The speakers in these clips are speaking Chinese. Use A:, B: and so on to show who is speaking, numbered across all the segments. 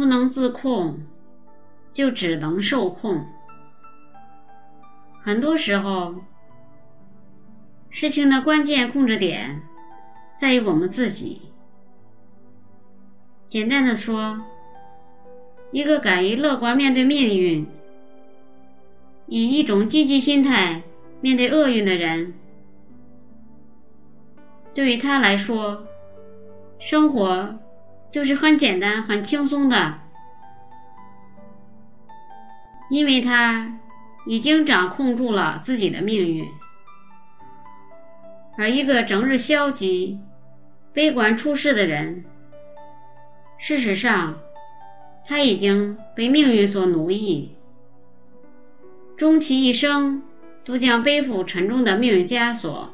A: 不能自控，就只能受控。很多时候，事情的关键控制点在于我们自己。简单的说，一个敢于乐观面对命运，以一种积极心态面对厄运的人，对于他来说，生活就是很简单、很轻松的，因为他。已经掌控住了自己的命运，而一个整日消极、悲观处事的人，事实上他已经被命运所奴役，终其一生都将背负沉重的命运枷锁。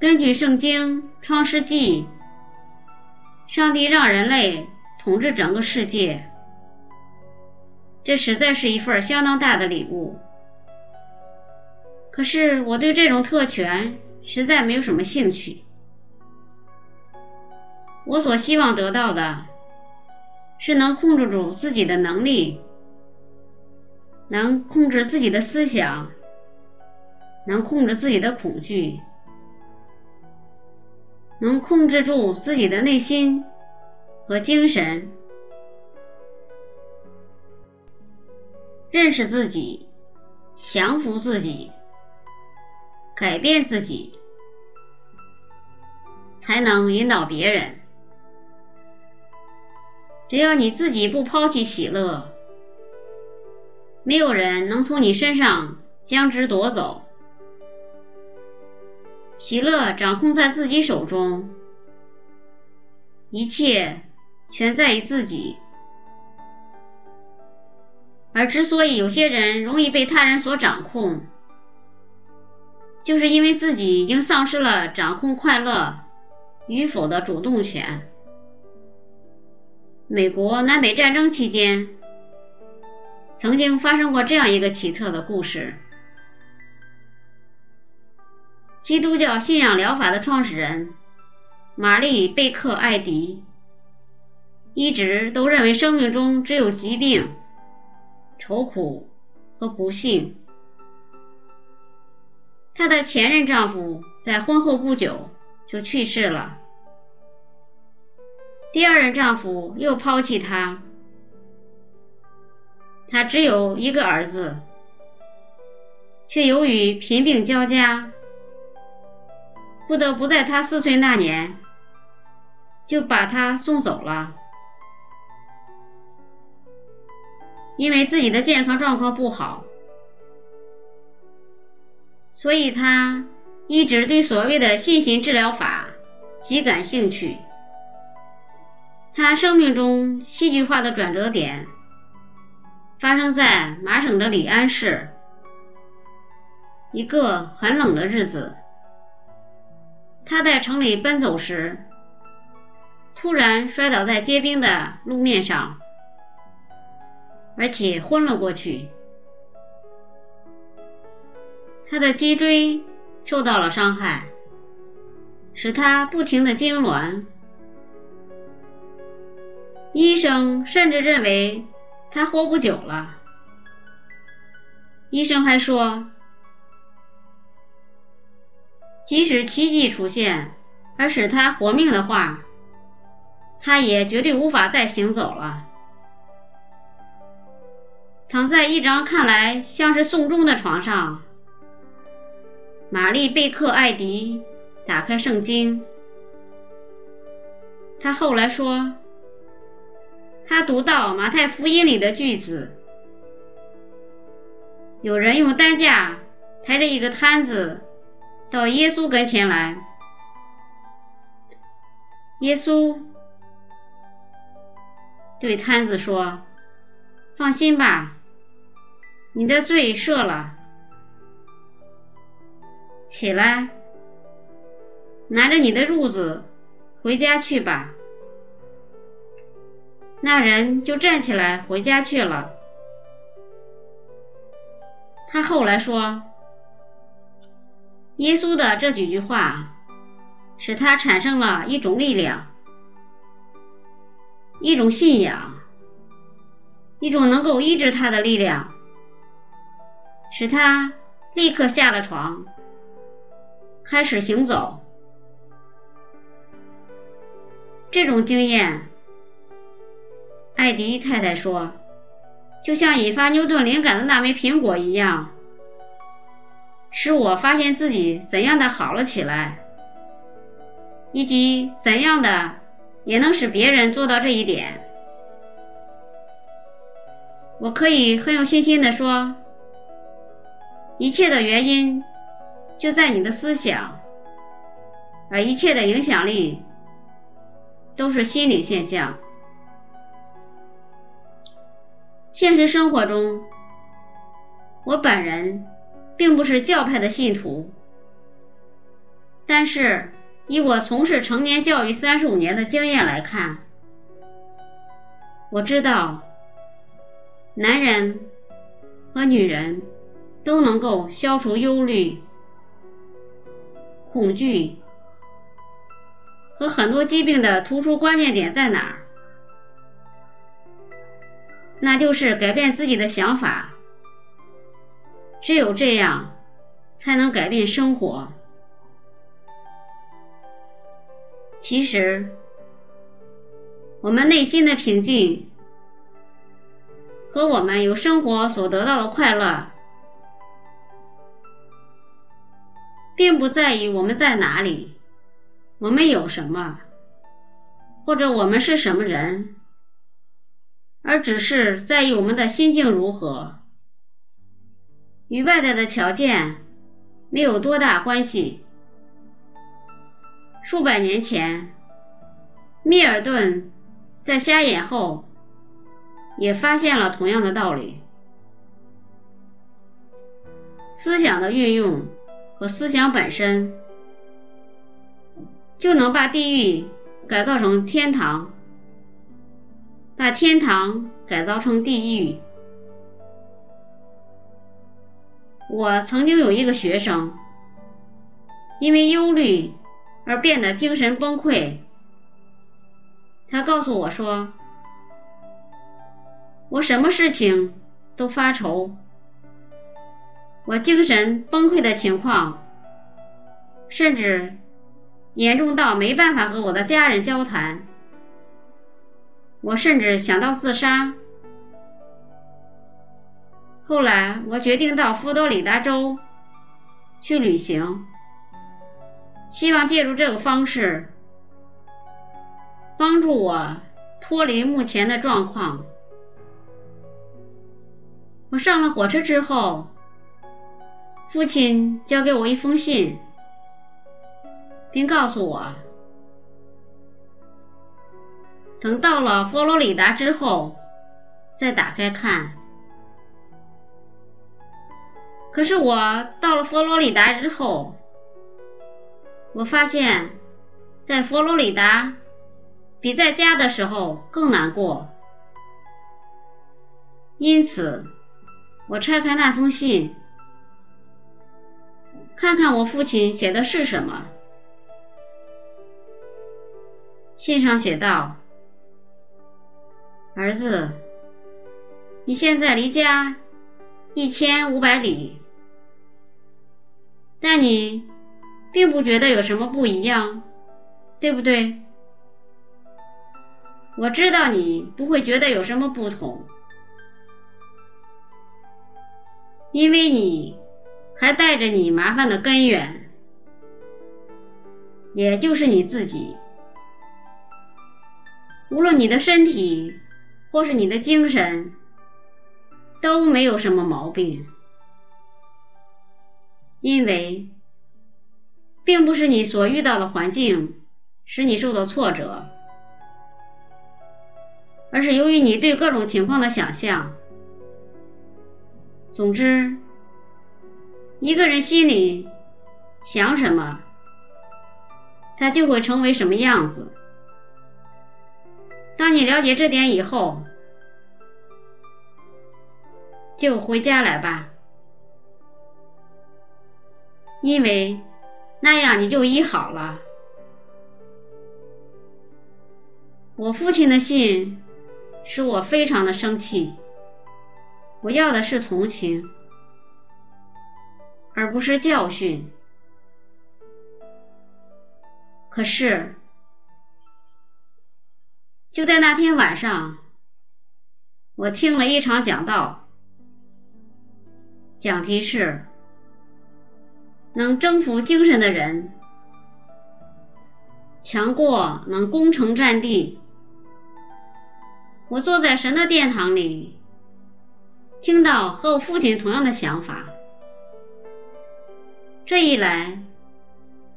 A: 根据圣经《创世纪》，上帝让人类统治整个世界。这实在是一份相当大的礼物，可是我对这种特权实在没有什么兴趣。我所希望得到的是能控制住自己的能力，能控制自己的思想，能控制自己的恐惧，能控制住自己的内心和精神。认识自己，降服自己，改变自己，才能引导别人。只要你自己不抛弃喜乐，没有人能从你身上将之夺走。喜乐掌控在自己手中，一切全在于自己。而之所以有些人容易被他人所掌控，就是因为自己已经丧失了掌控快乐与否的主动权。美国南北战争期间，曾经发生过这样一个奇特的故事：基督教信仰疗法的创始人玛丽贝克艾迪，一直都认为生命中只有疾病。愁苦和不幸。她的前任丈夫在婚后不久就去世了，第二任丈夫又抛弃她，她只有一个儿子，却由于贫病交加，不得不在他四岁那年就把他送走了。因为自己的健康状况不好，所以他一直对所谓的信心治疗法极感兴趣。他生命中戏剧化的转折点发生在麻省的里安市，一个很冷的日子，他在城里奔走时，突然摔倒在结冰的路面上。而且昏了过去，他的脊椎受到了伤害，使他不停的痉挛。医生甚至认为他活不久了。医生还说，即使奇迹出现而使他活命的话，他也绝对无法再行走了。躺在一张看来像是送终的床上，玛丽贝克艾迪打开圣经。他后来说，他读到马太福音里的句子：有人用担架抬着一个摊子到耶稣跟前来，耶稣对摊子说：“放心吧。”你的罪赦了，起来，拿着你的褥子回家去吧。那人就站起来回家去了。他后来说，耶稣的这几句话使他产生了一种力量，一种信仰，一种能够医治他的力量，使他立刻下了床，开始行走。这种经验，艾迪太太说，就像引发牛顿灵感的那枚苹果一样，使我发现自己怎样的好了起来，以及怎样的也能使别人做到这一点。我可以很有信心的说，一切的原因就在你的思想，而一切的影响力。都是心理现象。现实生活中，我本人并不是教派的信徒，但是以我从事成年教育三十五年的经验来看，我知道，男人和女人都能够消除忧虑、恐惧。和很多疾病的突出关键点在哪儿？那就是改变自己的想法。只有这样，才能改变生活。其实，我们内心的平静和我们由生活所得到的快乐，并不在于我们在哪里。我们有什么，或者我们是什么人，而只是在于我们的心境如何，与外在的条件没有多大关系。数百年前，密尔顿在瞎眼后也发现了同样的道理：思想的运用和思想本身。就能把地狱改造成天堂，把天堂改造成地狱。我曾经有一个学生，因为忧虑而变得精神崩溃。他告诉我说：“我什么事情都发愁，我精神崩溃的情况，甚至……”严重到没办法和我的家人交谈，我甚至想到自杀。后来我决定到佛罗里达州去旅行，希望借助这个方式帮助我脱离目前的状况。我上了火车之后，父亲交给我一封信。并告诉我，等到了佛罗里达之后再打开看。可是我到了佛罗里达之后，我发现，在佛罗里达比在家的时候更难过。因此，我拆开那封信，看看我父亲写的是什么。信上写道：“儿子，你现在离家一千五百里，那你并不觉得有什么不一样，对不对？我知道你不会觉得有什么不同，因为你还带着你麻烦的根源，也就是你自己。”无论你的身体或是你的精神都没有什么毛病，因为并不是你所遇到的环境使你受到挫折，而是由于你对各种情况的想象。总之，一个人心里想什么，他就会成为什么样子。当你了解这点以后，就回家来吧，因为那样你就医好了。我父亲的信使我非常的生气。我要的是同情，而不是教训。可是，就在那天晚上，我听了一场讲道，讲题是“能征服精神的人，强过能攻城占地”。我坐在神的殿堂里，听到和我父亲同样的想法。这一来，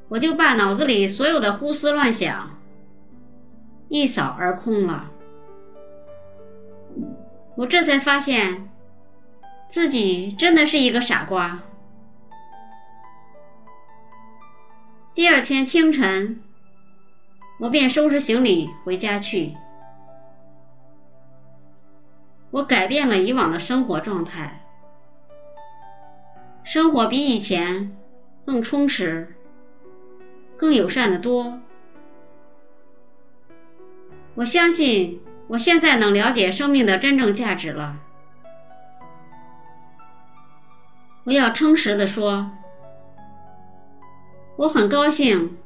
A: 我就把脑子里所有的胡思乱想一扫而空了。我这才发现自己真的是一个傻瓜。第二天清晨，我便收拾行李回家去。我改变了以往的生活状态，生活比以前更充实、更友善的多。我相信我现在能了解生命的真正价值了。我要诚实的说，我很高兴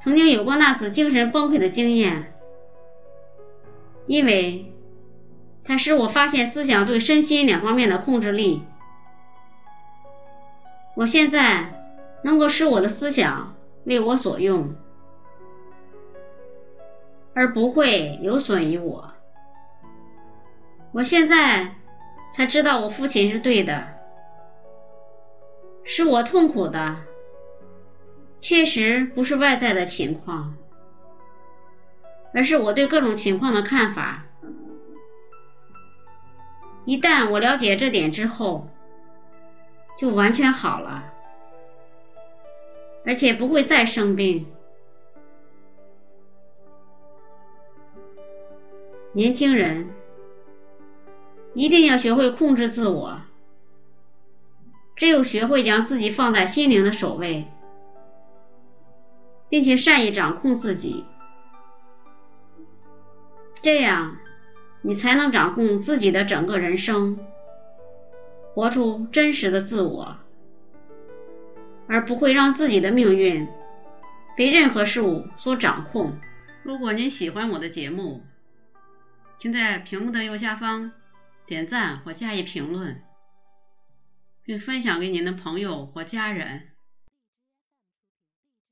A: 曾经有过那次精神崩溃的经验，因为。它使我发现思想对身心两方面的控制力。我现在能够使我的思想为我所用，而不会有损于我。我现在才知道我父亲是对的，使我痛苦的确实不是外在的情况，而是我对各种情况的看法。一旦我了解这点之后，就完全好了，而且不会再生病。年轻人一定要学会控制自我，只有学会将自己放在心灵的首位，并且善于掌控自己，这样。你才能掌控自己的整个人生，活出真实的自我，而不会让自己的命运被任何事物所掌控。如果您喜欢我的节目，请在屏幕的右下方点赞或加以评论，并分享给您的朋友或家人。